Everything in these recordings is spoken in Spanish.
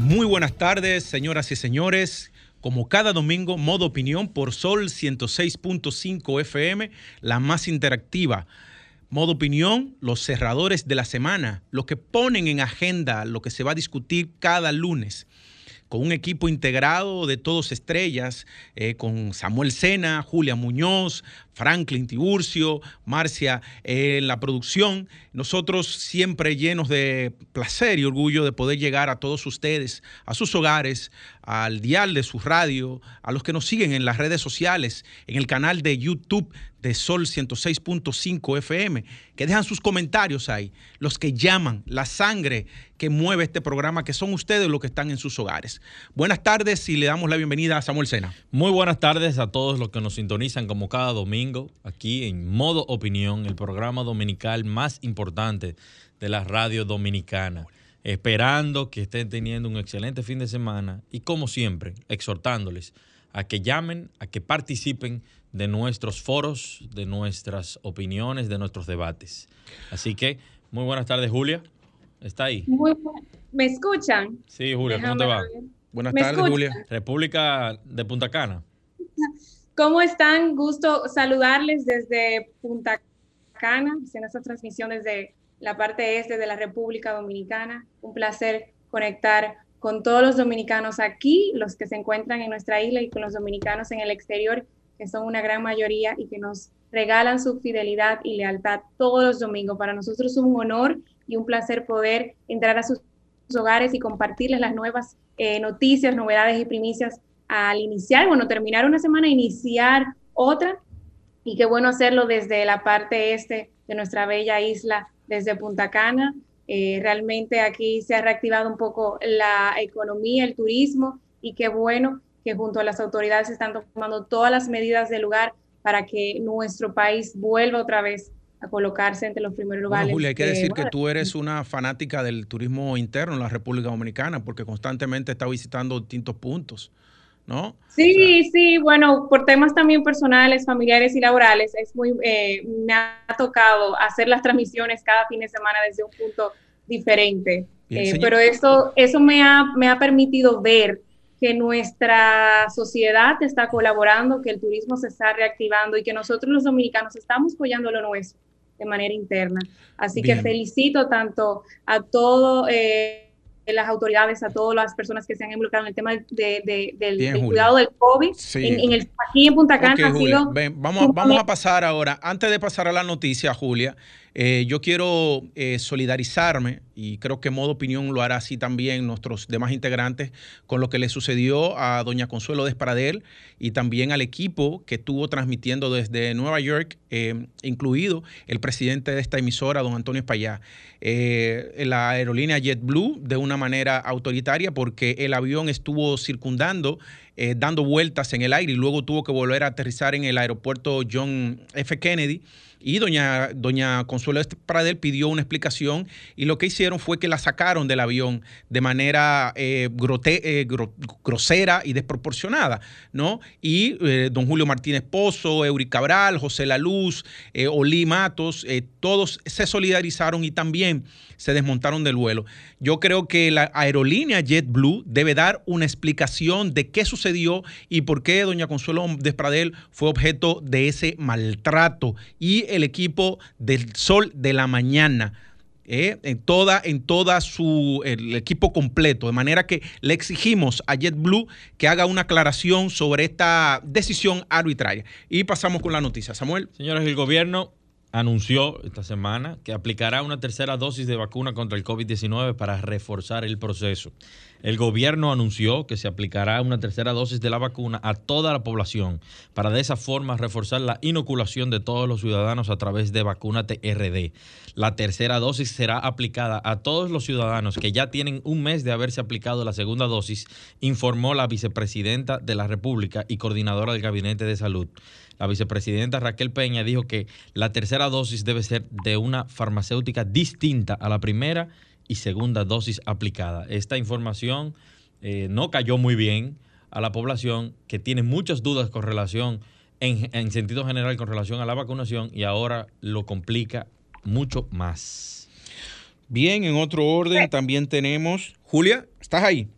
Muy buenas tardes, señoras y señores. Como cada domingo, modo opinión por Sol 106.5 FM, la más interactiva. Modo opinión, los cerradores de la semana, lo que ponen en agenda lo que se va a discutir cada lunes con un equipo integrado de todos estrellas, eh, con Samuel Sena, Julia Muñoz, Franklin Tiburcio, Marcia eh, en la producción. Nosotros siempre llenos de placer y orgullo de poder llegar a todos ustedes, a sus hogares, al dial de su radio, a los que nos siguen en las redes sociales, en el canal de YouTube de Sol 106.5 FM, que dejan sus comentarios ahí, los que llaman, la sangre que mueve este programa, que son ustedes los que están en sus hogares. Buenas tardes y le damos la bienvenida a Samuel Sena. Muy buenas tardes a todos los que nos sintonizan como cada domingo aquí en Modo Opinión, el programa dominical más importante de la radio dominicana. Esperando que estén teniendo un excelente fin de semana y como siempre, exhortándoles a que llamen, a que participen de nuestros foros, de nuestras opiniones, de nuestros debates. Así que, muy buenas tardes, Julia. ¿Está ahí? ¿Me escuchan? Sí, Julia, ¿cómo te va? Buenas tardes, Julia. República de Punta Cana. ¿Cómo están? Gusto saludarles desde Punta Cana, en esta transmisión desde la parte este de la República Dominicana. Un placer conectar con todos los dominicanos aquí, los que se encuentran en nuestra isla y con los dominicanos en el exterior que son una gran mayoría y que nos regalan su fidelidad y lealtad todos los domingos. Para nosotros es un honor y un placer poder entrar a sus hogares y compartirles las nuevas eh, noticias, novedades y primicias al iniciar, bueno, terminar una semana, iniciar otra. Y qué bueno hacerlo desde la parte este de nuestra bella isla, desde Punta Cana. Eh, realmente aquí se ha reactivado un poco la economía, el turismo, y qué bueno que junto a las autoridades están tomando todas las medidas del lugar para que nuestro país vuelva otra vez a colocarse entre los primeros lugares. Julia, hay que decir que tú eres una fanática del turismo interno en la República Dominicana porque constantemente está visitando distintos puntos, ¿no? Sí, sí, bueno, por temas también personales, familiares y laborales, es muy, eh, me ha tocado hacer las transmisiones cada fin de semana desde un punto diferente. Eh, pero eso, eso me ha, me ha permitido ver que nuestra sociedad está colaborando, que el turismo se está reactivando y que nosotros los dominicanos estamos apoyando lo nuestro de manera interna. Así que felicito tanto a todos eh, las autoridades, a todas las personas que se han involucrado en el tema de, del, cuidado del COVID en, el, aquí en Punta Cana. vamos, vamos a pasar ahora, antes de pasar a la noticia, Julia, eh, yo quiero eh, solidarizarme, y creo que modo opinión lo hará así también nuestros demás integrantes, con lo que le sucedió a doña Consuelo Desparadel y también al equipo que estuvo transmitiendo desde Nueva York, eh, incluido el presidente de esta emisora, don Antonio Espallá. la aerolínea JetBlue de una manera autoritaria porque el avión estuvo circundando dando vueltas en el aire y luego tuvo que volver a aterrizar en el aeropuerto John F. Kennedy y doña, doña Consuelo Pradel pidió una explicación y lo que hicieron fue que la sacaron del avión de manera eh, eh, grosera y desproporcionada, ¿no? Y eh, don Julio Martínez Pozo, Eury Cabral, José La Luz, Olí Matos, todos se solidarizaron y también se desmontaron del vuelo. Yo creo que la aerolínea JetBlue debe dar una explicación de qué sucedió y por qué doña Consuelo Despradel fue objeto de ese maltrato y el equipo del Sol de la Mañana. Eh, en toda, en toda su el equipo completo, de manera que le exigimos a JetBlue que haga una aclaración sobre esta decisión arbitraria. Y pasamos con la noticia. Samuel. Señores, el gobierno anunció esta semana que aplicará una tercera dosis de vacuna contra el COVID-19 para reforzar el proceso. El gobierno anunció que se aplicará una tercera dosis de la vacuna a toda la población para de esa forma reforzar la inoculación de todos los ciudadanos a través de vacuna TRD. La tercera dosis será aplicada a todos los ciudadanos que ya tienen un mes de haberse aplicado la segunda dosis, informó la vicepresidenta de la República y coordinadora del Gabinete de Salud. La vicepresidenta Raquel Peña dijo que la tercera dosis debe ser de una farmacéutica distinta a la primera y segunda dosis aplicada. Esta información eh, no cayó muy bien a la población que tiene muchas dudas con relación, en, en sentido general, con relación a la vacunación y ahora lo complica mucho más. Bien, en otro orden también tenemos, Julia, ¿estás ahí?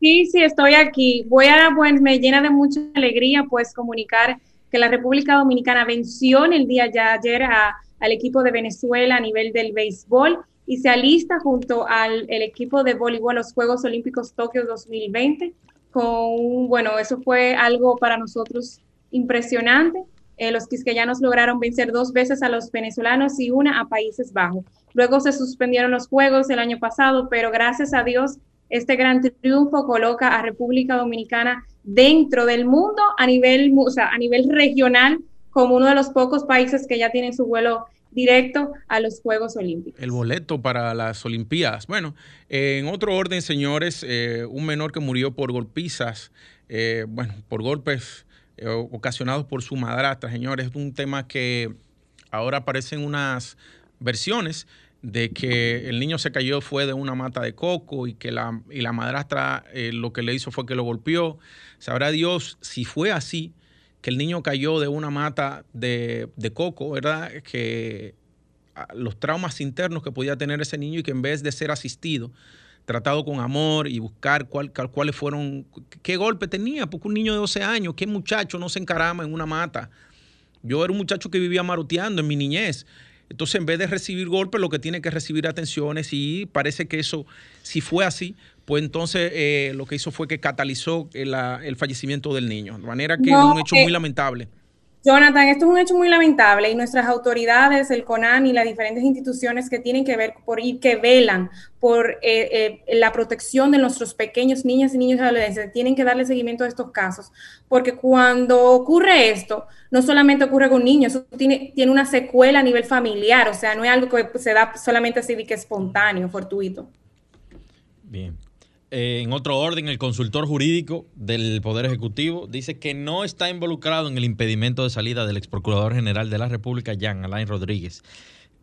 Sí, sí, estoy aquí. Voy a, pues me llena de mucha alegría pues comunicar que la República Dominicana venció en el día ya ayer al equipo de Venezuela a nivel del béisbol y se alista junto al el equipo de voleibol a los Juegos Olímpicos Tokio 2020 con, bueno, eso fue algo para nosotros impresionante. Eh, los quisqueyanos lograron vencer dos veces a los venezolanos y una a Países Bajos. Luego se suspendieron los Juegos el año pasado, pero gracias a Dios este gran triunfo coloca a República Dominicana dentro del mundo a nivel, o sea, a nivel regional como uno de los pocos países que ya tienen su vuelo directo a los Juegos Olímpicos. El boleto para las Olimpiadas. Bueno, en otro orden, señores, eh, un menor que murió por golpizas, eh, bueno, por golpes eh, ocasionados por su madrastra, señores, es un tema que ahora aparecen unas versiones de que el niño se cayó fue de una mata de coco y que la, y la madrastra lo que le hizo fue que lo golpeó. Sabrá Dios si fue así, que el niño cayó de una mata de, coco, ¿verdad? Que los traumas internos que podía tener ese niño y que en vez de ser asistido, tratado con amor y buscar cuál, cuáles fueron, qué golpe tenía, porque un niño de 12 años, qué muchacho no se encarama en una mata. Yo era un muchacho que vivía maroteando en mi niñez. Entonces, en vez de recibir golpes, lo que tiene que recibir atenciones y parece que eso, si fue así, pues entonces eh, lo que hizo fue que catalizó el, el, fallecimiento del niño. De manera que es un hecho muy lamentable. Jonathan, esto es un hecho muy lamentable y nuestras autoridades, el CONAN y las diferentes instituciones que tienen que ver por y que velan por eh, eh, la protección de nuestros pequeños niñas y niños y adolescentes, tienen que darle seguimiento a estos casos, porque cuando ocurre esto, no solamente ocurre con niños, eso tiene, tiene una secuela a nivel familiar, o sea, no es algo que se da solamente así que espontáneo, fortuito. Bien. Eh, en otro orden, el consultor jurídico del Poder Ejecutivo dice que no está involucrado en el impedimento de salida del ex procurador general de la República, Jean Alain Rodríguez.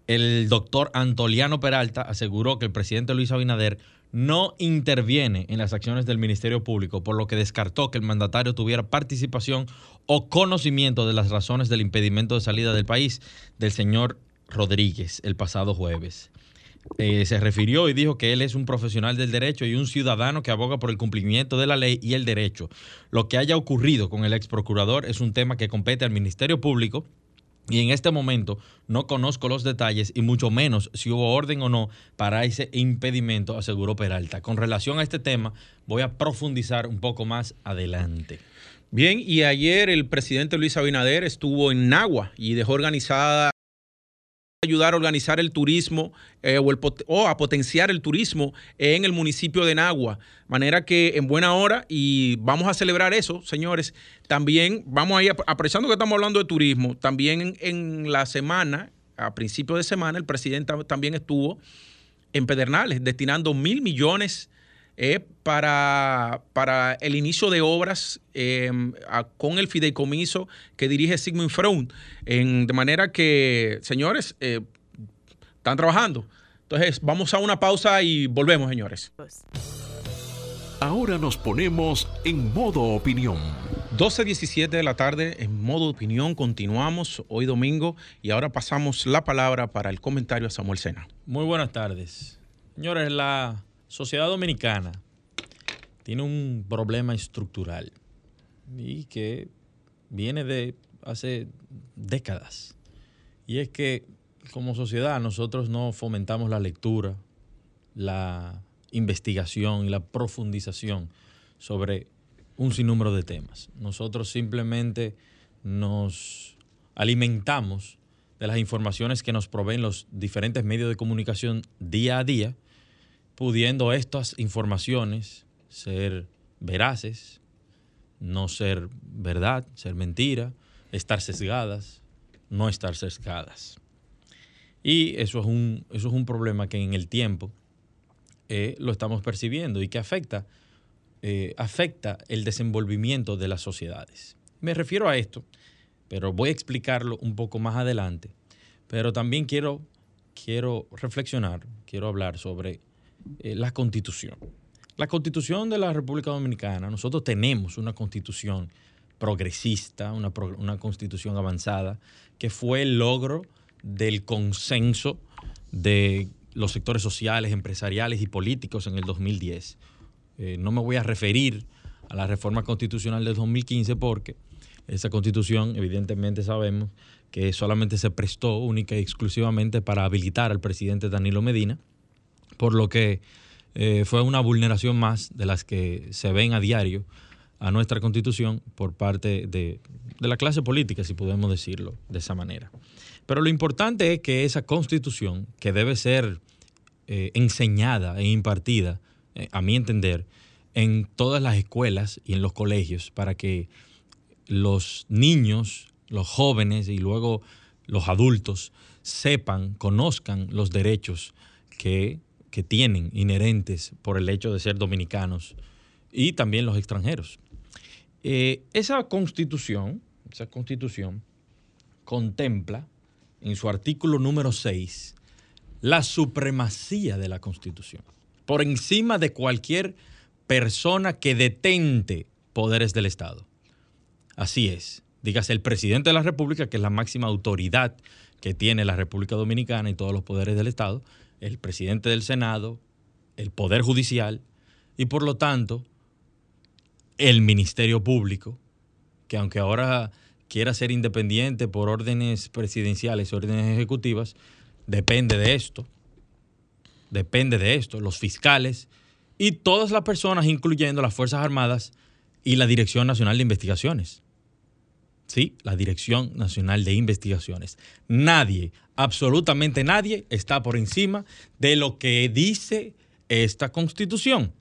El doctor Antoliano Peralta aseguró que el presidente Luis Abinader no interviene en las acciones del Ministerio Público, por lo que descartó que el mandatario tuviera participación o conocimiento de las razones del impedimento de salida del país del señor Rodríguez el pasado jueves. Eh, se refirió y dijo que él es un profesional del derecho y un ciudadano que aboga por el cumplimiento de la ley y el derecho. Lo que haya ocurrido con el ex procurador es un tema que compete al Ministerio Público y en este momento no conozco los detalles y mucho menos si hubo orden o no para ese impedimento, aseguró Peralta. Con relación a este tema, voy a profundizar un poco más adelante. Bien, y ayer el presidente Luis Abinader estuvo en Nagua y dejó organizada ayudar a organizar el turismo eh, o, a potenciar el turismo en el municipio de Nagua. Manera que en buena hora, y vamos a celebrar eso, señores, también vamos a ir, apreciando que estamos hablando de turismo, también en, la semana, a principios de semana, el presidente también estuvo en Pedernales, destinando mil millones eh, para, para, el inicio de obras em, con el fideicomiso que dirige Sigmund Freud. En, de manera que, señores, eh, están trabajando. Entonces, vamos a una pausa y volvemos, señores. Ahora nos ponemos en modo opinión. 12.17 de la tarde, en modo opinión, continuamos hoy domingo y ahora pasamos la palabra para el comentario a Samuel Sena. Muy buenas tardes. Señores, la sociedad dominicana tiene un problema estructural y que viene de hace décadas. Y es que como sociedad nosotros no fomentamos la lectura, la investigación y la profundización sobre un sinnúmero de temas. Nosotros simplemente nos alimentamos de las informaciones que nos proveen los diferentes medios de comunicación día a día, pudiendo estas informaciones ser veraces, no ser verdad, ser mentira, estar sesgadas, no estar sesgadas. Y eso es un, eso es un problema que en el tiempo eh, lo estamos percibiendo y que afecta, eh, afecta el desenvolvimiento de las sociedades. Me refiero a esto, pero voy a explicarlo un poco más adelante. Pero también quiero, quiero reflexionar, quiero hablar sobre eh, la constitución. La constitución de la República Dominicana, nosotros tenemos una constitución progresista, una, una constitución avanzada, que fue el logro del consenso de los sectores sociales, empresariales y políticos en el 2010. Eh, no me voy a referir a la reforma constitucional del 2015 porque esa constitución, evidentemente sabemos que solamente se prestó única y exclusivamente para habilitar al presidente Danilo Medina, por lo que eh, fue una vulneración más de las que se ven a diario a nuestra constitución por parte de, la clase política, si podemos decirlo de esa manera. Pero lo importante es que esa constitución, que debe ser eh, enseñada e impartida, eh, a mi entender, en todas las escuelas y en los colegios, para que los niños, los jóvenes y luego los adultos sepan, conozcan los derechos que, que tienen inherentes por el hecho de ser dominicanos y también los extranjeros. Eh, esa constitución, esa constitución contempla en su artículo número 6 la supremacía de la Constitución, por encima de cualquier persona que detente poderes del Estado. Así es, dígase el presidente de la República, que es la máxima autoridad que tiene la República Dominicana y todos los poderes del Estado, el presidente del Senado, el Poder Judicial y por lo tanto el Ministerio Público, que aunque ahora quiera ser independiente por órdenes presidenciales, órdenes ejecutivas, depende de esto. Depende de esto. Los fiscales y todas las personas, incluyendo las Fuerzas Armadas y la Dirección Nacional de Investigaciones. Sí, la Dirección Nacional de Investigaciones. Nadie, absolutamente nadie, está por encima de lo que dice esta constitución.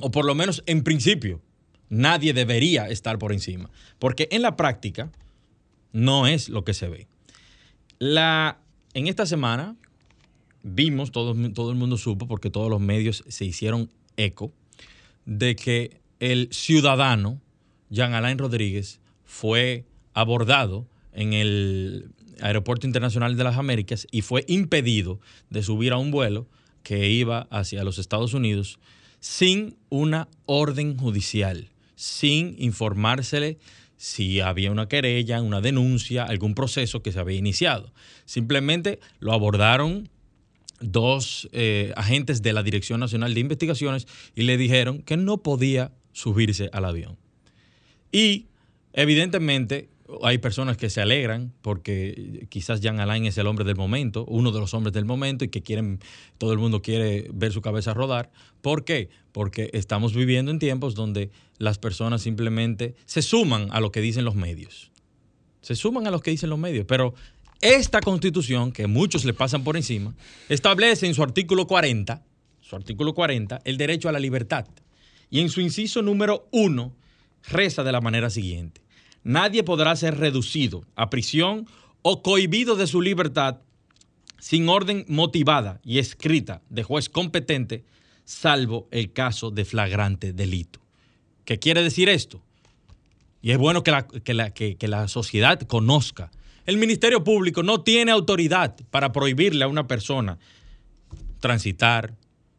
O por lo menos en principio, nadie debería estar por encima. Porque en la práctica, no es lo que se ve. La, en esta semana vimos, todo, todo el mundo supo, porque todos los medios se hicieron eco, de que el ciudadano Jean Alain Rodríguez fue abordado en el Aeropuerto Internacional de las Américas y fue impedido de subir a un vuelo que iba hacia los Estados Unidos sin una orden judicial, sin informársele si había una querella, una denuncia, algún proceso que se había iniciado. Simplemente lo abordaron dos eh, agentes de la Dirección Nacional de Investigaciones y le dijeron que no podía subirse al avión. Y evidentemente hay personas que se alegran porque quizás Jean Alain es el hombre del momento, uno de los hombres del momento y que quieren, todo el mundo quiere ver su cabeza rodar. ¿Por qué? Porque estamos viviendo en tiempos donde las personas simplemente se suman a lo que dicen los medios. Se suman a lo que dicen los medios. Pero esta constitución, que muchos le pasan por encima, establece en su artículo 40, su artículo 40, el derecho a la libertad. Y en su inciso número 1 reza de la manera siguiente nadie podrá ser reducido a prisión o cohibido de su libertad sin orden motivada y escrita de juez competente, salvo el caso de flagrante delito. ¿Qué quiere decir esto? Y es bueno que la, que la, sociedad conozca. El Ministerio Público no tiene autoridad para prohibirle a una persona transitar,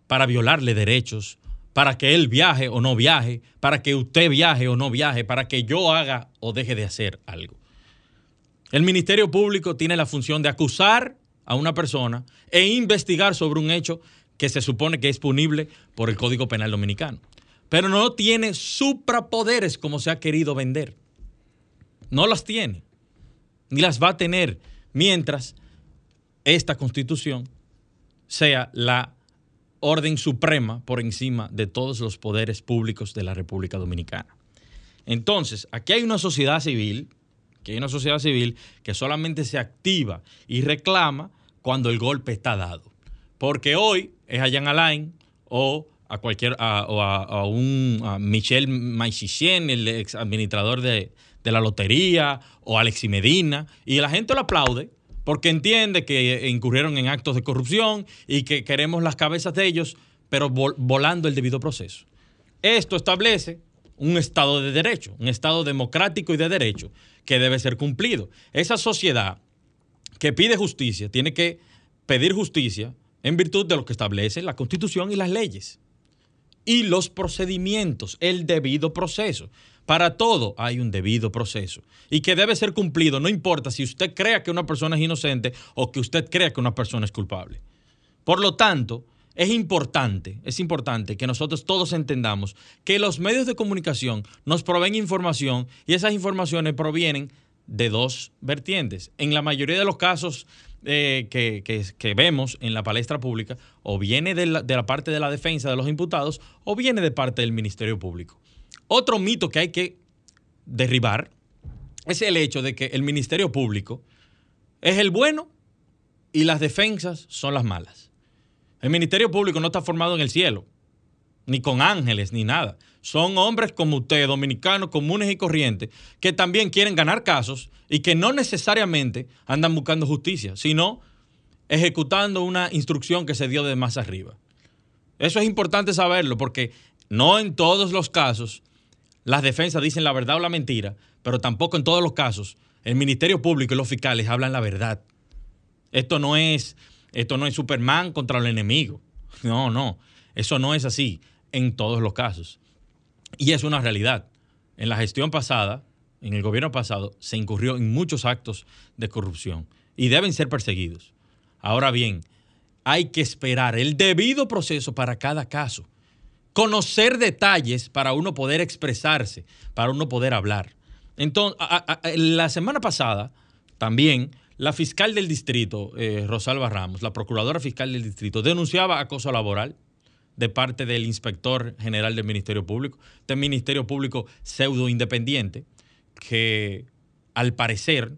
para violarle derechos, para que él viaje o no viaje, para que usted viaje o no viaje, para que yo haga o deje de hacer algo. El Ministerio Público tiene la función de acusar a una persona e investigar sobre un hecho que se supone que es punible por el Código Penal Dominicano. Pero no tiene suprapoderes como se ha querido vender. No las tiene. Ni las va a tener mientras esta constitución sea la orden suprema por encima de todos los poderes públicos de la República Dominicana. Entonces, aquí hay una sociedad civil que hay una sociedad civil que solamente se activa y reclama cuando el golpe está dado. Porque hoy es a Jean Alain o a cualquier o a, un Michel Maichicien, el ex administrador de, de, la lotería, o Alexi Medina, y la gente lo aplaude porque entiende que incurrieron en actos de corrupción y que queremos las cabezas de ellos, pero volando el debido proceso. Esto establece un Estado de derecho, un Estado democrático y de derecho que debe ser cumplido. Esa sociedad que pide justicia tiene que pedir justicia en virtud de lo que establece la Constitución y las leyes. Y los procedimientos, el debido proceso. Para todo hay un debido proceso y que debe ser cumplido, no importa si usted crea que una persona es inocente o que usted crea que una persona es culpable. Por lo tanto, es importante, es importante que nosotros todos entendamos que los medios de comunicación nos proveen información y esas informaciones provienen de dos vertientes. En la mayoría de los casos eh, que, vemos en la palestra pública, o viene de la, de la parte de la defensa de los imputados, o viene de parte del Ministerio Público. Otro mito que hay que derribar es el hecho de que el Ministerio Público es el bueno y las defensas son las malas. El Ministerio Público no está formado en el cielo, ni con ángeles, ni nada. Son hombres como usted, dominicanos comunes y corrientes, que también quieren ganar casos y que no necesariamente andan buscando justicia, sino ejecutando una instrucción que se dio de más arriba. Eso es importante saberlo porque no en todos los casos las defensas dicen la verdad o la mentira, pero tampoco en todos los casos el Ministerio Público y los fiscales hablan la verdad. Esto no es esto no es Superman contra el enemigo. No, no. Eso no es así en todos los casos. Y es una realidad. En la gestión pasada, en el gobierno pasado, se incurrió en muchos actos de corrupción y deben ser perseguidos. Ahora bien, hay que esperar el debido proceso para cada caso. Conocer detalles para uno poder expresarse, para uno poder hablar. Entonces, la semana pasada también la fiscal del distrito, eh, Rosalba Ramos, la procuradora fiscal del distrito, denunciaba acoso laboral de parte del inspector general del Ministerio Público, del Ministerio Público pseudo independiente, que al parecer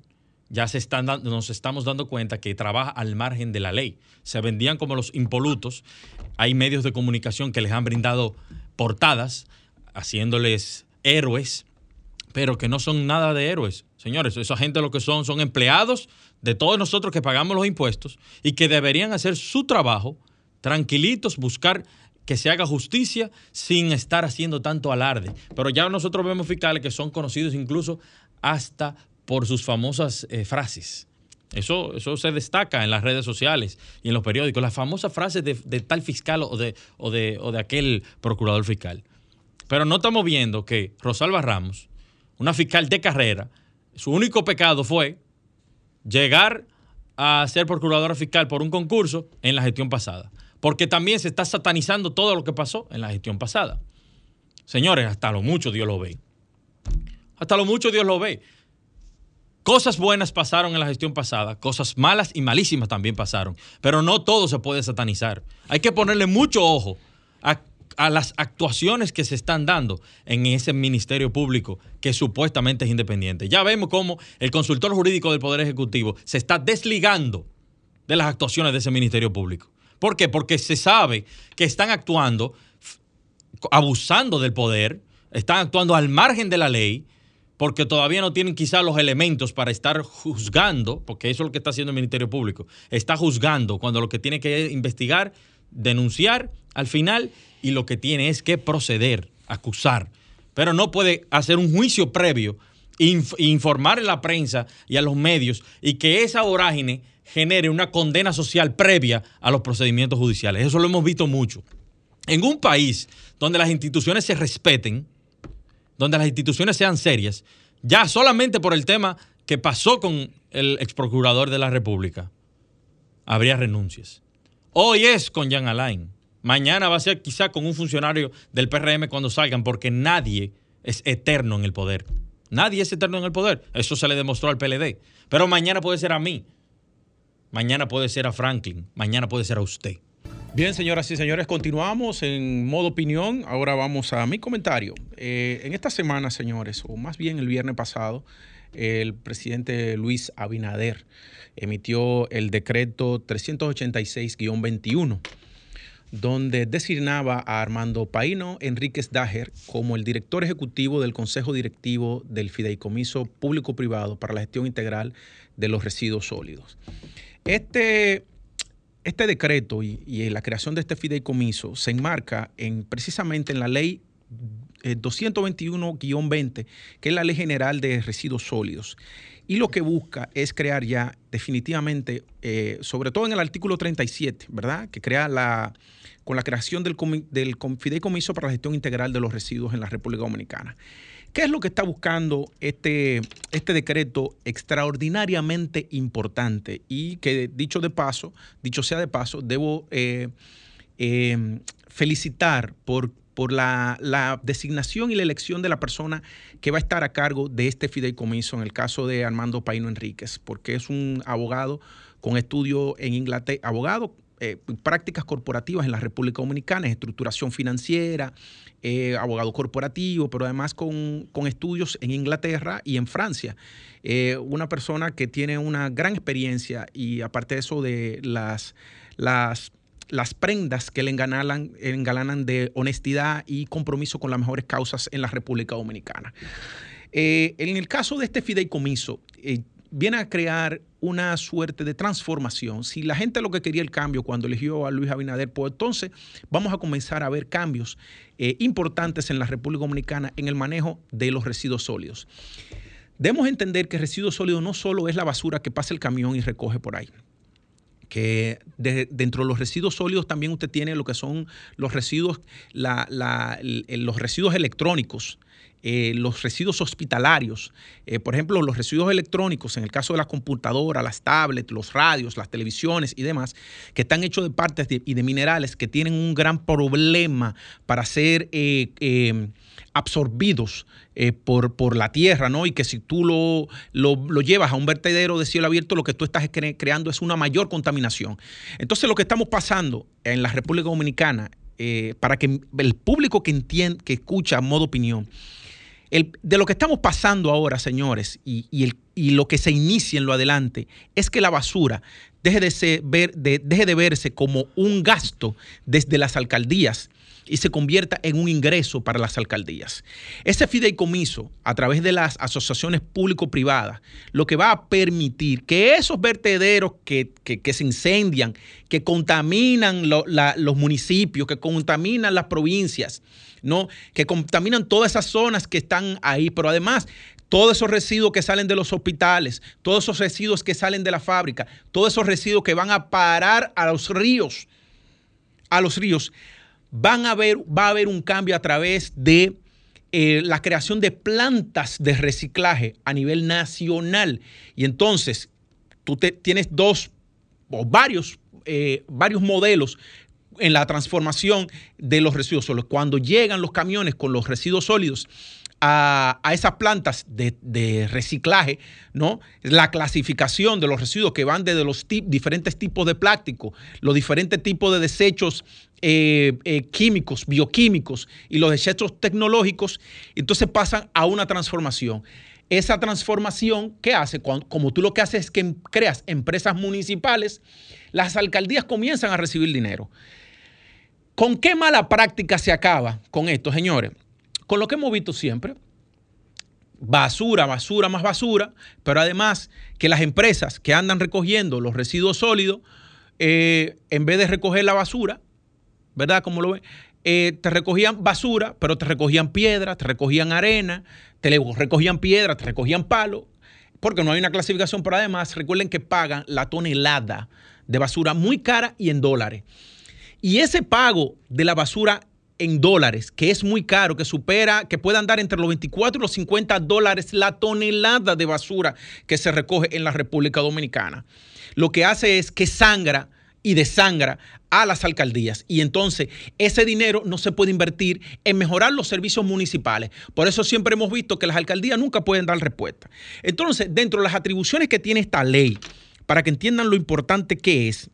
ya se están nos estamos dando cuenta que trabaja al margen de la ley. Se vendían como los impolutos. Hay medios de comunicación que les han brindado portadas, haciéndoles héroes, pero que no son nada de héroes. Señores, esa gente lo que son son empleados de todos nosotros que pagamos los impuestos y que deberían hacer su trabajo tranquilitos, buscar que se haga justicia sin estar haciendo tanto alarde. Pero ya nosotros vemos fiscales que son conocidos incluso hasta por sus famosas eh, frases. Eso, eso se destaca en las redes sociales y en los periódicos, las famosas frases de, tal fiscal o de, o, de, o de aquel procurador fiscal. Pero no estamos viendo que Rosalba Ramos, una fiscal de carrera, su único pecado fue llegar a ser procuradora fiscal por un concurso en la gestión pasada. Porque también se está satanizando todo lo que pasó en la gestión pasada. Señores, hasta lo mucho Dios lo ve. Hasta lo mucho Dios lo ve. Cosas buenas pasaron en la gestión pasada, cosas malas y malísimas también pasaron, pero no todo se puede satanizar. Hay que ponerle mucho ojo a a las actuaciones que se están dando en ese ministerio público que supuestamente es independiente. Ya vemos cómo el consultor jurídico del Poder Ejecutivo se está desligando de las actuaciones de ese ministerio público. ¿Por qué? Porque se sabe que están actuando abusando del poder, están actuando al margen de la ley, porque todavía no tienen quizás los elementos para estar juzgando, porque eso es lo que está haciendo el Ministerio Público, está juzgando cuando lo que tiene que investigar, denunciar al final y lo que tiene es que proceder, acusar. Pero no puede hacer un juicio previo, informar a la prensa y a los medios y que esa vorágine genere una condena social previa a los procedimientos judiciales. Eso lo hemos visto mucho. En un país donde las instituciones se respeten, donde las instituciones sean serias, ya solamente por el tema que pasó con el ex procurador de la República, habría renuncias. Hoy es con Jean Alain. Mañana va a ser quizá con un funcionario del PRM cuando salgan, porque nadie es eterno en el poder. Nadie es eterno en el poder. Eso se le demostró al PLD. Pero mañana puede ser a mí. Mañana puede ser a Franklin. Mañana puede ser a usted. Bien, señoras y señores, continuamos en modo opinión. Ahora vamos a mi comentario. Eh, en esta semana, señores, o más bien el viernes pasado, el presidente Luis Abinader emitió el decreto 386-21, donde designaba a Armando Paino Enríquez Dager como el director ejecutivo del Consejo Directivo del Fideicomiso Público-Privado para la Gestión Integral de los Residuos Sólidos. Este, este decreto y, la creación de este fideicomiso se enmarca en, precisamente en la ley 221-20, eh, que es la Ley General de Residuos Sólidos. Y lo que busca es crear ya definitivamente, eh, sobre todo en el artículo 37, ¿verdad? Que crea la, con la creación del, del Fideicomiso para la Gestión Integral de los Residuos en la República Dominicana. ¿Qué es lo que está buscando este, este decreto extraordinariamente importante? Y que dicho de paso, dicho sea de paso, debo eh, felicitar por por la, designación y la elección de la persona que va a estar a cargo de este fideicomiso en el caso de Armando Paino Enríquez, porque es un abogado con estudio en Inglaterra, abogado eh, prácticas corporativas en la República Dominicana, estructuración financiera, eh, abogado corporativo, pero además con, estudios en Inglaterra y en Francia. Eh, una persona que tiene una gran experiencia y aparte de eso de las, las las prendas que le engalanan, de honestidad y compromiso con las mejores causas en la República Dominicana. En el caso de este fideicomiso, viene a crear una suerte de transformación. Si la gente lo que quería el cambio cuando eligió a Luis Abinader, pues entonces vamos a comenzar a ver cambios eh, importantes en la República Dominicana en el manejo de los residuos sólidos. Debemos entender que residuos sólidos no solo es la basura que pasa el camión y recoge por ahí que dentro de los residuos sólidos también usted tiene lo que son los residuos, los residuos electrónicos. Eh, los residuos hospitalarios, eh, por ejemplo, los residuos electrónicos, en el caso de las computadoras, las tablets, los radios, las televisiones y demás, que están hechos de partes y de minerales que tienen un gran problema para ser eh, absorbidos por, por, la tierra, ¿no? Y que si tú lo, lo, llevas a un vertedero de cielo abierto, lo que tú estás creando es una mayor contaminación. Entonces, lo que estamos pasando en la República Dominicana, para que el público que entiende, que escucha modo opinión, de lo que estamos pasando ahora, señores, y, lo que se inicia en lo adelante, es que la basura deje de, ver, deje de verse como un gasto desde las alcaldías y se convierta en un ingreso para las alcaldías. Ese fideicomiso, a través de las asociaciones público-privadas, lo que va a permitir que esos vertederos que, se incendian, que contaminan los municipios, que contaminan las provincias, ¿no? que contaminan todas esas zonas que están ahí, pero además todos esos residuos que salen de los hospitales, todos esos residuos que salen de la fábrica, todos esos residuos que van a parar a los ríos, a los ríos, van a ver, va a haber un cambio a través de eh, la creación de plantas de reciclaje a nivel nacional. Y entonces, tú tienes dos o varios, eh, varios modelos en la transformación de los residuos sólidos. Cuando llegan los camiones con los residuos sólidos a, esas plantas de, reciclaje, ¿no? La clasificación de los residuos que van desde los diferentes tipos de plástico, los diferentes tipos de desechos eh, eh, químicos, bioquímicos y los desechos tecnológicos, entonces pasan a una transformación. Esa transformación, ¿qué hace? como tú lo que haces es que creas empresas municipales, las alcaldías comienzan a recibir dinero. ¿Con qué mala práctica se acaba con esto, señores? Con lo que hemos visto siempre. Basura, basura, más basura, pero además que las empresas que andan recogiendo los residuos sólidos, eh, en vez de recoger la basura, ¿verdad? Como lo ven, eh, te recogían basura, pero te recogían piedra, te recogían arena, te recogían piedra, te recogían palo, porque no hay una clasificación, pero además recuerden que pagan la tonelada de basura muy cara y en dólares. Y ese pago de la basura en dólares, que es muy caro, que supera, que puede andar entre los 24 y los 50 dólares la tonelada de basura que se recoge en la República Dominicana, lo que hace es que sangra y desangra a las alcaldías. Y entonces ese dinero no se puede invertir en mejorar los servicios municipales. Por eso siempre hemos visto que las alcaldías nunca pueden dar respuesta. Entonces, dentro de las atribuciones que tiene esta ley, para que entiendan lo importante que es,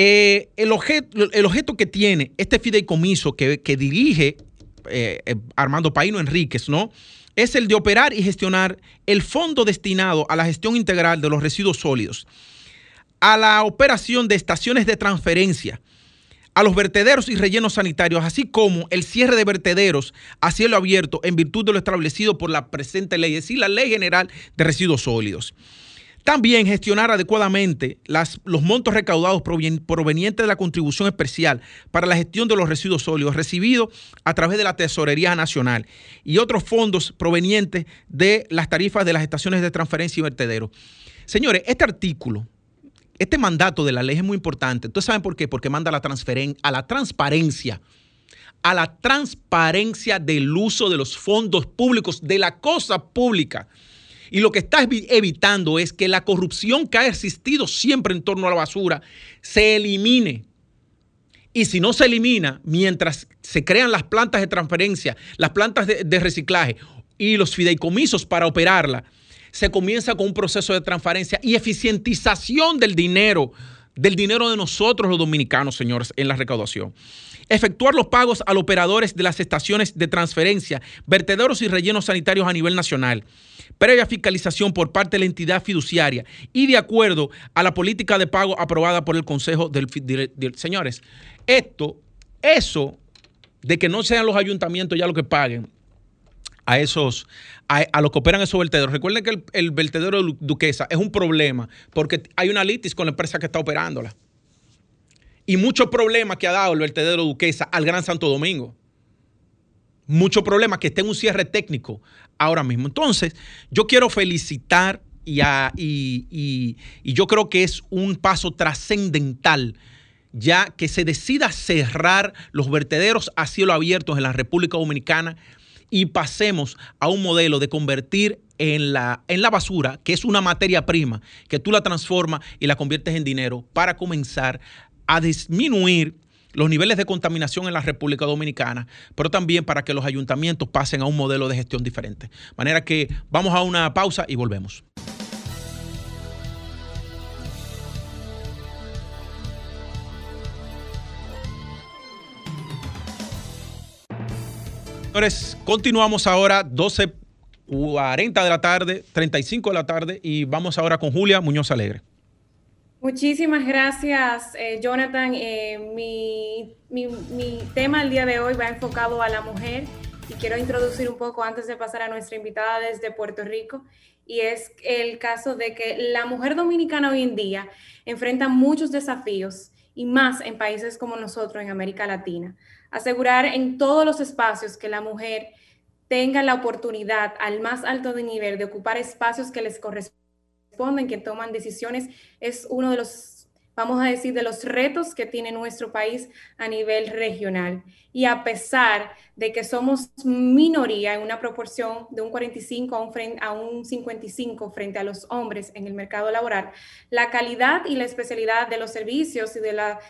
Eh, el, objeto, el objeto que tiene este fideicomiso que, dirige eh, eh, Armando Paino Enríquez, ¿no? Es el de operar y gestionar el fondo destinado a la gestión integral de los residuos sólidos, a la operación de estaciones de transferencia, a los vertederos y rellenos sanitarios, así como el cierre de vertederos a cielo abierto en virtud de lo establecido por la presente ley, es decir, la Ley General de Residuos Sólidos. También gestionar adecuadamente los montos recaudados provenientes de la contribución especial para la gestión de los residuos sólidos recibidos a través de la Tesorería Nacional y otros fondos provenientes de las tarifas de las estaciones de transferencia y vertederos. Señores, este artículo este mandato de la ley es muy importante. ¿Ustedes saben por qué? Porque manda a la, a la transparencia, a la transparencia del uso de los fondos públicos, de la cosa pública. Y lo que está evitando es que la corrupción que ha existido siempre en torno a la basura se elimine. Y si no se elimina, mientras se crean las plantas de transferencia, las plantas de, reciclaje y los fideicomisos para operarla, se comienza con un proceso de transparencia y eficientización del dinero, del dinero de nosotros los dominicanos, señores, en la recaudación. Efectuar los pagos a los operadores de las estaciones de transferencia, vertederos y rellenos sanitarios a nivel nacional, previa fiscalización por parte de la entidad fiduciaria y de acuerdo a la política de pago aprobada por el Consejo del... señores, esto, eso de que no sean los ayuntamientos ya los que paguen, a esos, a, los que operan esos vertederos. Recuerden que el, vertedero de Duquesa es un problema porque hay una litis con la empresa que está operándola. Y muchos problemas que ha dado el vertedero Duquesa al Gran Santo Domingo. Muchos problemas que está en un cierre técnico ahora mismo. Entonces, yo quiero felicitar y, y, y yo creo que es un paso trascendental ya que se decida cerrar los vertederos a cielo abierto en la República Dominicana y pasemos a un modelo de convertir en la, en la basura, que es una materia prima, que tú la transformas y la conviertes en dinero para comenzar a disminuir los niveles de contaminación en la República Dominicana, pero también para que los ayuntamientos pasen a un modelo de gestión diferente. Manera que vamos a una pausa y volvemos. Señores, continuamos ahora 12.40 de la tarde, 35 de la tarde y vamos ahora con Julia Muñoz Alegre. Muchísimas gracias, eh, Jonathan. Eh, mi, tema el día de hoy va enfocado a la mujer y quiero introducir un poco antes de pasar a nuestra invitada desde Puerto Rico y es el caso de que la mujer dominicana hoy en día enfrenta muchos desafíos y más en países como nosotros en América Latina asegurar en todos los espacios que la mujer tenga la oportunidad al más alto nivel de ocupar espacios que les corresponden, que toman decisiones, es uno de los, vamos a decir, de los retos que tiene nuestro país a nivel regional. Y a pesar de que somos minoría en una proporción de un 45 a un, a un 55 frente a los hombres en el mercado laboral, la calidad y la especialidad de los servicios y de la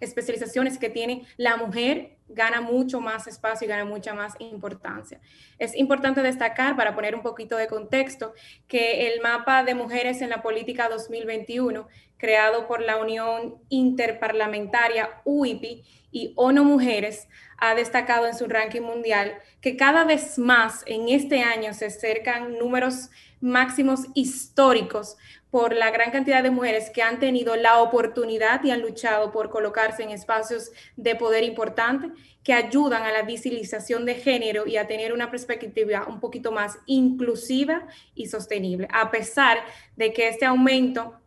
especializaciones que tiene la mujer gana mucho más espacio y gana mucha más importancia. Es importante destacar, para poner un poquito de contexto, que el mapa de mujeres en la política 2021, creado por la Unión Interparlamentaria UIPI y ONU Mujeres, ha destacado en su ranking mundial que cada vez más en este año se acercan números máximos históricos por la gran cantidad de mujeres que han tenido la oportunidad y han luchado por colocarse en espacios de poder importante que ayudan a la visibilización de género y a tener una perspectiva un poquito más inclusiva y sostenible, a pesar de que este aumento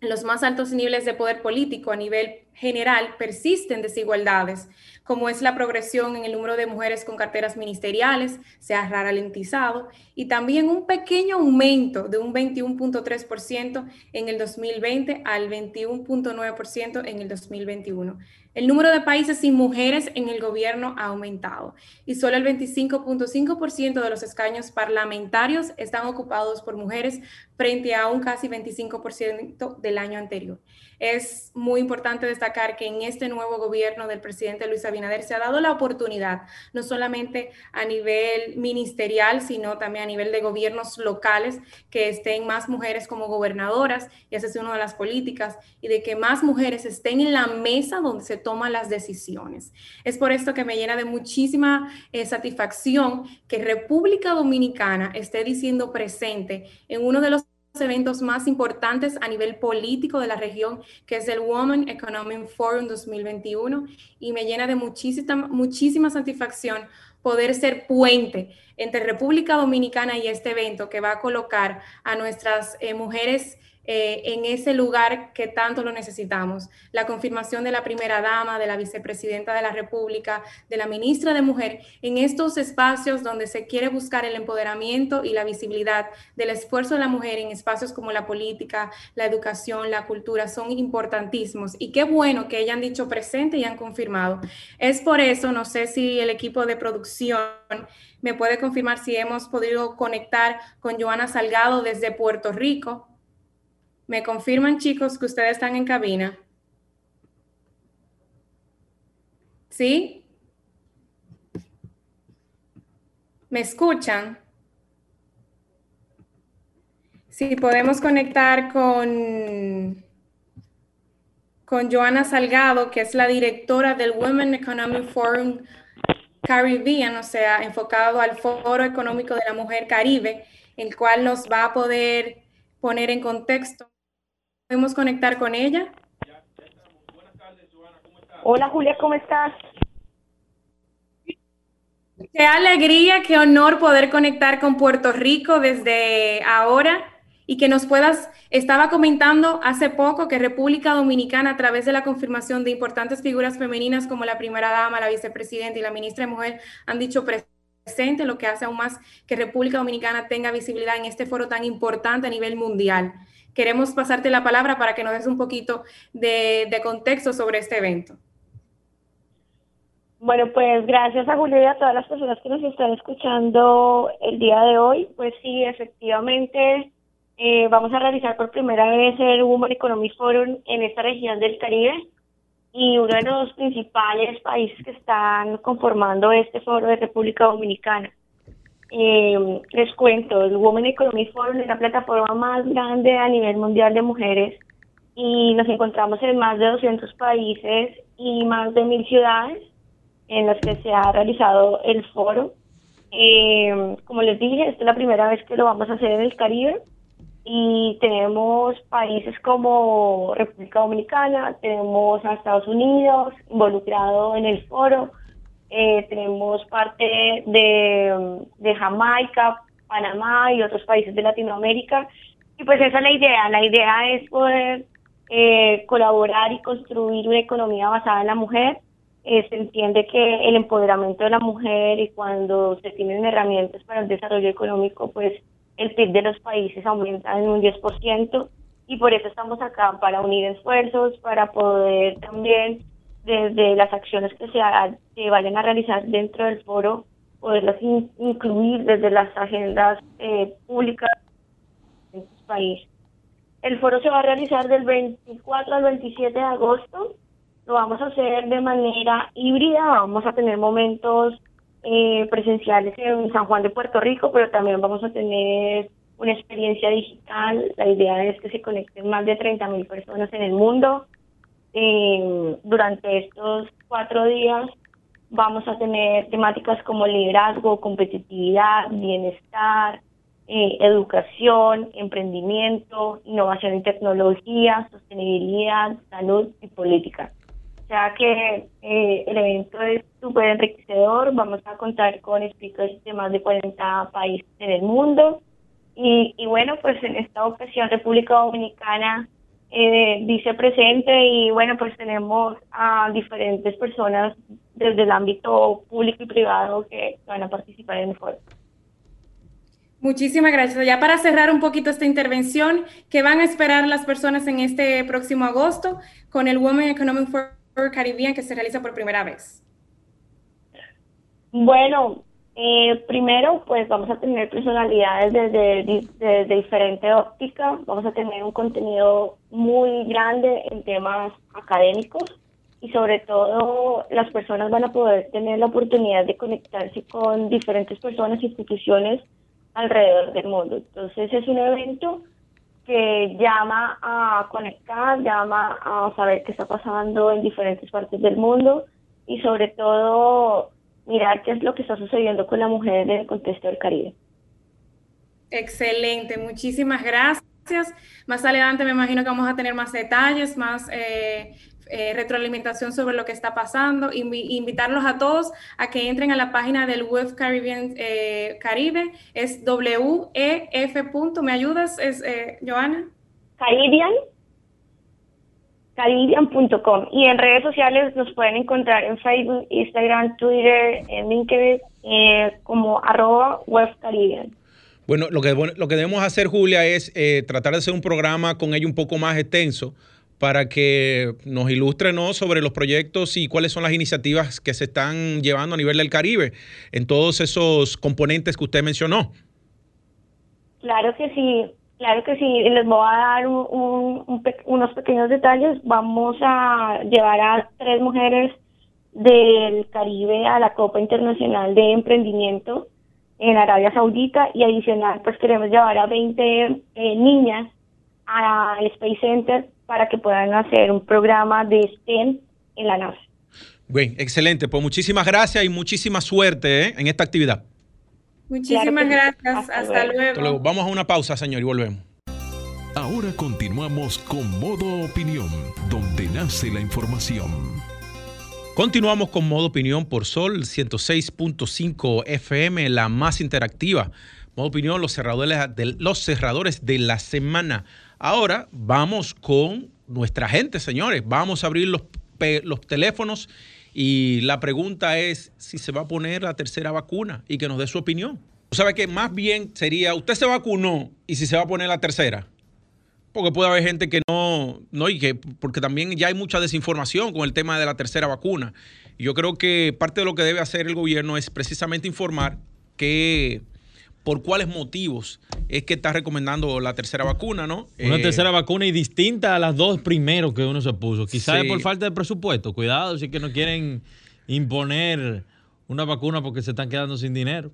en los más altos niveles de poder político a nivel general persisten desigualdades, como es la progresión en el número de mujeres con carteras ministeriales, se ha ralentizado, y también un pequeño aumento de un 21.3% en el 2020 al 21.9% en el 2021. El número de países sin mujeres en el gobierno ha aumentado y solo el 25.5% de los escaños parlamentarios están ocupados por mujeres frente a un casi 25% del año anterior. Es muy importante destacar que en este nuevo gobierno del presidente Luis Abinader, se ha dado la oportunidad, no solamente a nivel ministerial, sino también a nivel de gobiernos locales, que estén más mujeres como gobernadoras, y esa es una de las políticas, y de que más mujeres estén en la mesa donde se toman las decisiones. Es por esto que me llena de muchísima eh, satisfacción que República Dominicana esté diciendo presente en uno de los eventos más importantes a nivel político de la región, que es el Women Economic Forum 2021, y me llena de muchísima, muchísima satisfacción poder ser puente entre República Dominicana y este evento que va a colocar a nuestras eh, mujeres eh, en ese lugar que tanto lo necesitamos. La confirmación de la primera dama, de la vicepresidenta de la República, de la ministra de Mujer, en estos espacios donde se quiere buscar el empoderamiento y la visibilidad del esfuerzo de la mujer en espacios como la política, la educación, la cultura, son importantísimos. Y qué bueno que hayan dicho presente y han confirmado. Es por eso, no sé si el equipo de producción me puede confirmar si hemos podido conectar con Joana Salgado desde Puerto Rico. ¿Me confirman, chicos, que ustedes están en cabina? ¿Sí? ¿Me escuchan? Sí, podemos conectar con, con Joana Salgado, que es la directora del Women Economic Forum Caribbean, o sea, enfocado al Foro Económico de la Mujer Caribe, el cual nos va a poder poner en contexto ¿Podemos conectar con ella? Hola Julia, ¿cómo estás? Qué alegría, qué honor poder conectar con Puerto Rico desde ahora y que nos puedas, estaba comentando hace poco que República Dominicana, a través de la confirmación de importantes figuras femeninas como la primera dama, la vicepresidenta y la ministra de Mujer, han dicho presente, lo que hace aún más que República Dominicana tenga visibilidad en este foro tan importante a nivel mundial queremos pasarte la palabra para que nos des un poquito de, contexto sobre este evento. Bueno, pues gracias a Julia y a todas las personas que nos están escuchando el día de hoy. Pues sí, efectivamente, eh, vamos a realizar por primera vez el Women Economic Forum en esta región del Caribe y uno de los principales países que están conformando este foro de República Dominicana. Eh, les cuento, el Women Economy Forum es la plataforma más grande a nivel mundial de mujeres y nos encontramos en más de 200 países y más de mil ciudades en las que se ha realizado el foro. Eh, como les dije, esta es la primera vez que lo vamos a hacer en el Caribe y tenemos países como República Dominicana, tenemos a Estados Unidos involucrado en el foro, eh, tenemos parte de, de Jamaica, Panamá y otros países de Latinoamérica. Y pues esa es la idea. La idea es poder eh, colaborar y construir una economía basada en la mujer. Eh, se entiende que el empoderamiento de la mujer y cuando se tienen herramientas para el desarrollo económico, pues el PIB de los países aumenta en un 10%. Y por eso estamos acá, para unir esfuerzos, para poder también desde las acciones que se, se vayan a realizar dentro del foro, poderlas incluir desde las agendas eh, públicas en este país. El foro se va a realizar del 24 al 27 de agosto. Lo vamos a hacer de manera híbrida. Vamos a tener momentos eh, presenciales en San Juan de Puerto Rico, pero también vamos a tener una experiencia digital. La idea es que se conecten más de 30 mil personas en el mundo eh, durante estos cuatro días vamos a tener temáticas como liderazgo, competitividad, bienestar, eh, educación, emprendimiento, innovación y tecnología, sostenibilidad, salud y política. Sea que eh, el evento es súper enriquecedor, vamos a contar con speakers de más de 40 países en el mundo y, y bueno, pues en esta ocasión República Dominicana eh, dice presente y bueno, pues tenemos a diferentes personas desde el ámbito público y privado que van a participar en el foro. Muchísimas gracias. Ya para cerrar un poquito esta intervención, ¿qué van a esperar las personas en este próximo agosto con el Women Economic Forum Caribbean que se realiza por primera vez? Bueno, eh, primero, pues vamos a tener personalidades desde, desde, diferente óptica, vamos a tener un contenido muy grande en temas académicos, y sobre todo las personas van a poder tener la oportunidad de conectarse con diferentes personas, instituciones alrededor del mundo. Entonces es un evento que llama a conectar, llama a saber qué está pasando en diferentes partes del mundo y sobre todo mirar qué es lo que está sucediendo con la mujer en el contexto del Caribe. Excelente, muchísimas gracias. Más adelante me imagino que vamos a tener más detalles, más eh, eh, retroalimentación sobre lo que está pasando. invitarlos a todos a que entren a la página del Web Caribbean eh, Caribe. Es WEF. ¿Me ayudas, es, Joana? Caribbean. Caribbean.com. Y en redes sociales nos pueden encontrar en Facebook, Instagram, Twitter, en LinkedIn, como arroba Web Caribbean. Bueno, lo que, lo que debemos hacer, Julia, es eh, tratar de hacer un programa con ella un poco más extenso para que nos ilustre ¿no? sobre los proyectos y cuáles son las iniciativas que se están llevando a nivel del Caribe en todos esos componentes que usted mencionó. Claro que sí, claro que sí. Les voy a dar unos pequeños detalles. Vamos a llevar a tres mujeres del Caribe a la Copa Internacional de Emprendimiento en Arabia Saudita y adicional pues queremos llevar a 20 eh, niñas al Space Center para que puedan hacer un programa de STEM en la NASA. Bien, excelente. Pues muchísimas gracias y muchísima suerte ¿eh? en esta actividad. Muchísimas gracias. Hasta, luego. Hasta luego. Vamos a una pausa, señor, y volvemos. Ahora continuamos con Modo Opinión, donde nace la información. Continuamos con modo opinión por Sol 106.5 FM, la más interactiva. Modo opinión, los cerradores, de, los cerradores de la semana. Ahora vamos con nuestra gente, señores. Vamos a abrir los, los teléfonos y la pregunta es si se va a poner la tercera vacuna y que nos dé su opinión. ¿Sabe que más bien sería, usted se vacunó y si se va a poner la tercera? Porque puede haber gente que no, no, y que, porque también ya hay mucha desinformación con el tema de la tercera vacuna. Yo creo que parte de lo que debe hacer el gobierno es precisamente informar que por cuáles motivos es que está recomendando la tercera vacuna, ¿no? Una eh, tercera vacuna y distinta a las dos primeros que uno se puso. Quizás es por falta de presupuesto. Cuidado, si que no quieren imponer una vacuna porque se están quedando sin dinero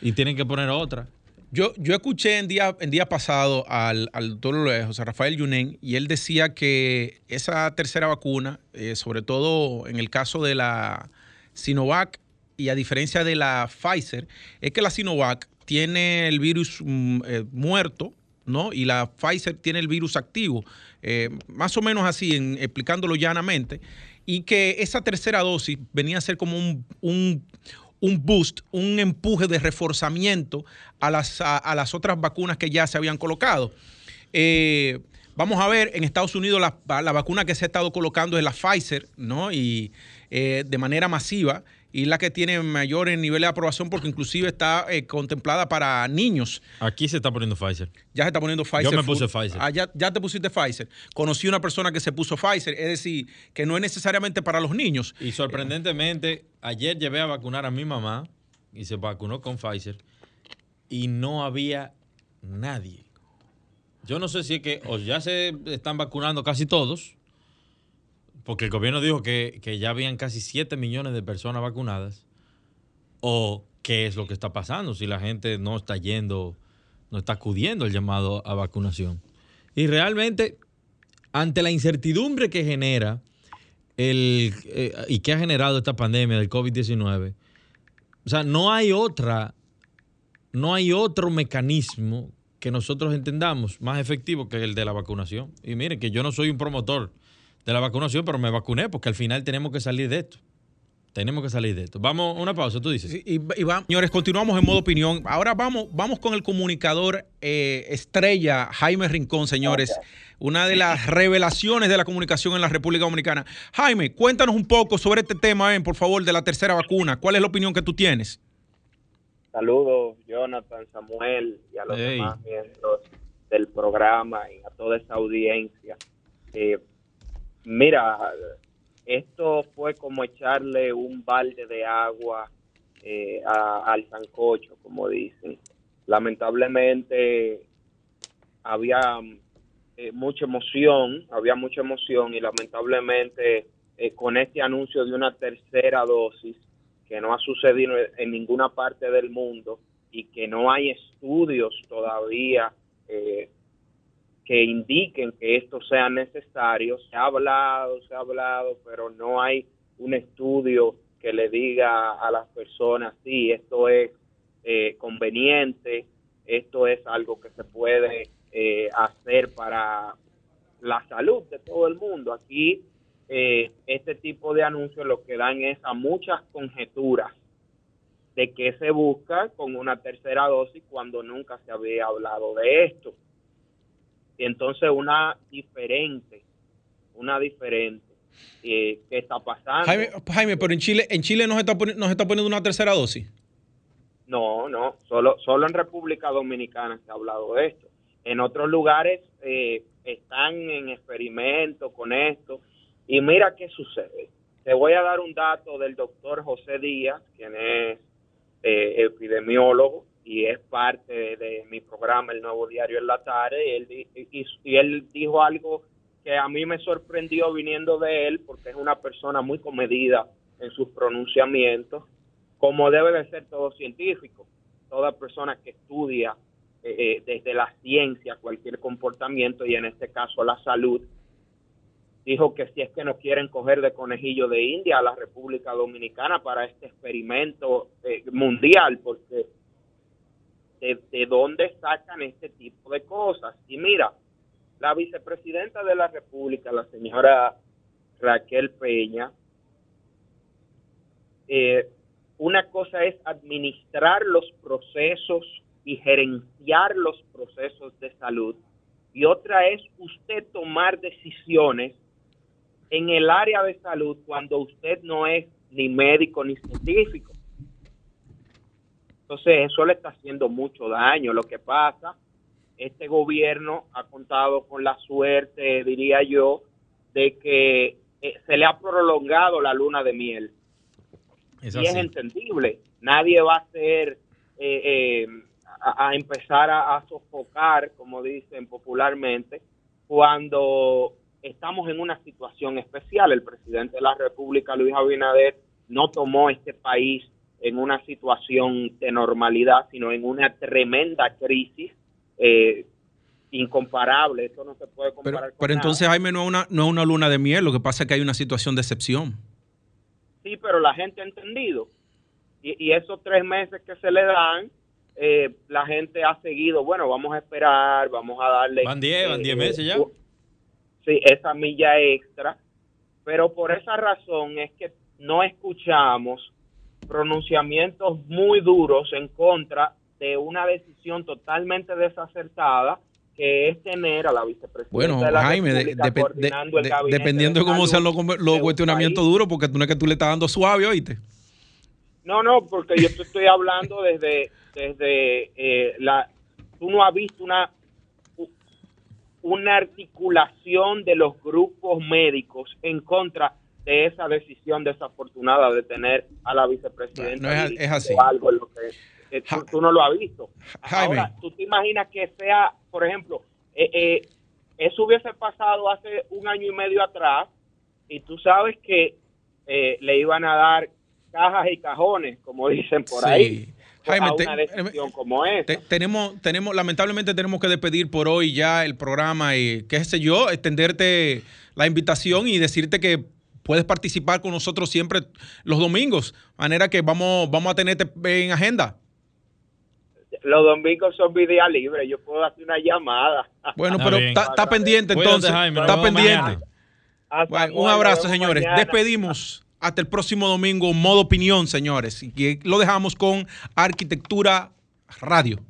y tienen que poner otra. Yo, yo escuché en día, en día pasado al, al doctor José Rafael Yunen y él decía que esa tercera vacuna, eh, sobre todo en el caso de la Sinovac y a diferencia de la Pfizer, es que la Sinovac tiene el virus mm, eh, muerto, ¿no? Y la Pfizer tiene el virus activo, eh, más o menos así, explicándolo llanamente, y que esa tercera dosis venía a ser como un un boost, un empuje de reforzamiento a las, a, las otras vacunas que ya se habían colocado. Eh, vamos a ver, en Estados Unidos la, la, vacuna que se ha estado colocando es la Pfizer, ¿no? Y de manera masiva y la que tiene mayor nivel de aprobación porque inclusive está eh, contemplada para niños. Aquí se está poniendo Pfizer. Ya se está poniendo Pfizer. Yo me puse Pfizer. Ah, ya, te pusiste Pfizer. Conocí una persona que se puso Pfizer, es decir, que no es necesariamente para los niños. Y sorprendentemente, ayer llevé a vacunar a mi mamá y se vacunó con Pfizer y no había nadie. Yo no sé si es que o ya se están vacunando casi todos porque el gobierno dijo que, ya habían casi 7 millones de personas vacunadas, o qué es lo que está pasando, si la gente no está yendo, no está acudiendo al llamado a vacunación. Y realmente, ante la incertidumbre que genera el, eh, y que ha generado esta pandemia del COVID-19, o sea, no hay otra, no hay otro mecanismo que nosotros entendamos más efectivo que el de la vacunación. Y miren que yo no soy un promotor de la vacunación, pero me vacuné porque al final tenemos que salir de esto. Tenemos que salir de esto. Vamos, una pausa, tú dices. y, señores, continuamos en modo opinión. Ahora vamos, vamos con el comunicador eh, estrella, Jaime Rincón, señores. Una de las revelaciones de la comunicación en la República Dominicana. Jaime, cuéntanos un poco sobre este tema, por favor, de la tercera vacuna. ¿Cuál es la opinión que tú tienes? Saludos, Jonathan, Samuel y a los demás miembros del programa y a toda esa audiencia. Eh, Mira, esto fue como echarle un balde de agua eh, al sancocho, como dicen. Lamentablemente había eh, mucha emoción, había mucha emoción y lamentablemente eh, con este anuncio de una tercera dosis que no ha sucedido en ninguna parte del mundo y que no hay estudios todavía eh, que indiquen que esto sea necesario. Se ha hablado, se ha hablado, pero no hay un estudio que le diga a las personas, sí, esto es eh, conveniente, esto es algo que se puede eh, hacer para la salud de todo el mundo. Aquí eh, este tipo de anuncios lo que dan es a muchas conjeturas de qué se busca con una tercera dosis cuando nunca se había hablado de esto. Y entonces una diferente, una diferente. Eh, ¿Qué está pasando? Jaime, pero en Chile, en Chile nos está, nos está poniendo una tercera dosis. No, no, solo, solo en República Dominicana se ha hablado de esto. En otros lugares eh, están en experimento con esto. Y mira qué sucede. Te voy a dar un dato del doctor José Díaz, quien es eh, epidemiólogo y es parte de, mi programa El Nuevo Diario en la tarde. Y él, y él dijo algo que a mí me sorprendió viniendo de él, porque es una persona muy comedida en sus pronunciamientos, como debe de ser todo científico, toda persona que estudia eh, eh, desde la ciencia cualquier comportamiento y en este caso la salud, dijo que si es que no quieren coger de conejillo de India a la República Dominicana para este experimento eh, mundial, porque de, de, dónde sacan este tipo de cosas. Y mira, la vicepresidenta de la República, la señora Raquel Peña, eh, una cosa es administrar los procesos y gerenciar los procesos de salud y otra es usted tomar decisiones en el área de salud cuando usted no es ni médico ni científico. Entonces eso le está haciendo mucho daño. Lo que pasa, este gobierno ha contado con la suerte, diría yo, de que eh, se le ha prolongado la luna de miel. y es entendible. Nadie va a ser, eh, eh, a, empezar a sofocar, como dicen popularmente, cuando estamos en una situación especial. El presidente de la República, Luis Abinader, no tomó este país en una situación de normalidad, sino en una tremenda crisis eh, incomparable. Esto no se puede comparar pero, Pero entonces, Jaime, no es, una, no es una luna de miel, lo que pasa es que hay una situación de excepción. Sí, pero la gente ha entendido. Y, esos tres meses que se le dan, eh, la gente ha seguido, bueno, vamos a esperar, vamos a darle... Van 10, van 10 meses ya esa milla extra, pero por esa razón es que no escuchamos pronunciamientos muy duros en contra de una decisión totalmente desacertada que es tener a la vicepresidenta bueno, de la Jaime, dependiendo de cómo sean los, los cuestionamientos duros, porque tú no es que tú le estás dando suave, oíste. No, no, porque yo te estoy hablando desde, desde eh, la... Tú no has visto una una articulación de los grupos médicos en contra de esa decisión desafortunada de tener a la vicepresidenta. es, así. Algo lo que, eh, tú, no lo has visto. Ahora, tú te imaginas que sea, por ejemplo, eh, eh, eso hubiese pasado hace un año y medio atrás y tú sabes que le iban a dar cajas y cajones, como dicen por ahí Jaime, como tenemos, tenemos, lamentablemente tenemos que despedir por hoy ya el programa y qué sé yo, extenderte la invitación y decirte que puedes participar con nosotros siempre los domingos, manera que vamos, vamos a tenerte en agenda. Los domingos son mi día libre, yo puedo hacer una llamada. Bueno, pero está pendiente entonces, está pendiente. un abrazo, señores. Despedimos. Hasta el próximo domingo, modo opinión, señores. Y lo dejamos con Arquitectura Radio.